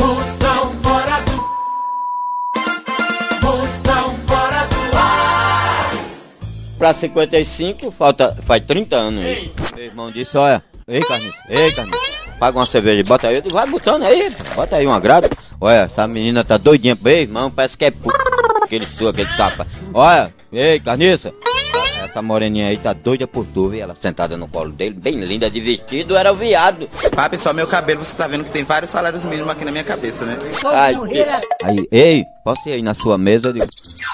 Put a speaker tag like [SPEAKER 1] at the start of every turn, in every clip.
[SPEAKER 1] Moção fora do. Moção fora do ar.
[SPEAKER 2] Pra 55, falta, faz 30 anos aí. Meu irmão disse, olha, ei Carniça, ei Carniça, paga uma cerveja, bota aí, vai botando aí, bota aí uma grade. Olha, essa menina tá doidinha, meu irmão, parece que é p... aquele sua, aquele sapa. Olha, ei Carniça, essa moreninha aí tá doida por tu, viu? Ela sentada no colo dele, bem linda de vestido, era o viado.
[SPEAKER 3] Papi, só meu cabelo, você tá vendo que tem vários salários mínimos aqui na minha cabeça, né?
[SPEAKER 2] Ai, aí, ei, posso ir aí na sua mesa? Digo,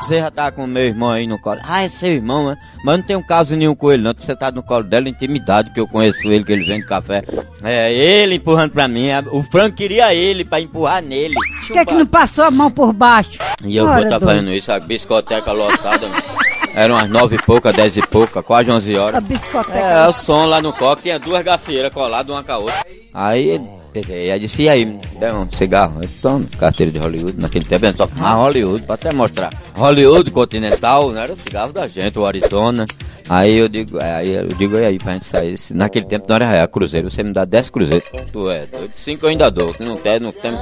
[SPEAKER 2] você já tá com o meu irmão aí no colo? Ah, é seu irmão, né? Mas não tem um caso nenhum com ele, não. Você tá no colo dela, intimidade, que eu conheço ele, que ele vende café. É, ele empurrando pra mim. O Frank queria ele pra empurrar nele.
[SPEAKER 4] Por que, que não passou a mão por baixo?
[SPEAKER 2] E eu vou
[SPEAKER 4] Ora,
[SPEAKER 2] estar
[SPEAKER 4] doido.
[SPEAKER 2] fazendo isso, a biscoteca lotada. Eram umas nove e pouca, dez e pouca, quase onze
[SPEAKER 4] A
[SPEAKER 2] horas.
[SPEAKER 4] biscoteca.
[SPEAKER 2] É, o som lá no copo, tinha duas gafieiras coladas uma com a outra. Aí ele peguei, aí disse, e aí, deu um cigarro? Eu tomo carteira de Hollywood, naquele tempo só fumar Hollywood, pra até mostrar. Hollywood Continental, não era o cigarro da gente, o Arizona. Aí eu digo, é, aí eu digo, e aí, pra gente sair, naquele tempo não era real, cruzeiro, você me dá 10 cruzeiros. Tu é, doido, cinco eu ainda dou, se não quer, não tem.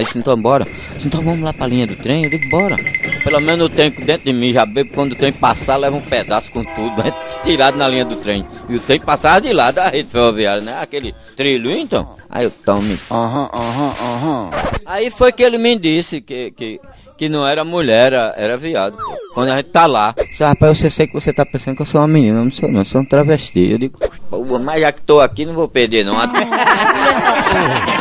[SPEAKER 2] Aí disse, então bora. Disse, então vamos lá pra linha do trem, eu digo, bora. Pelo menos o trem dentro de mim já bebo, quando o trem passar, leva um pedaço com tudo, né? tirado na linha do trem. E o trem passava de lá da rede ferroviária, né? Aquele trilho, então. Aí eu tome.
[SPEAKER 3] Aham, aham, aham.
[SPEAKER 2] Aí foi que ele me disse que, que, que não era mulher, era, era viado. Quando a gente tá lá. Disse, rapaz, eu sei que você tá pensando que eu sou uma menina, eu não sou não, eu sou um travesti. Eu digo, mas já que tô aqui, não vou perder não.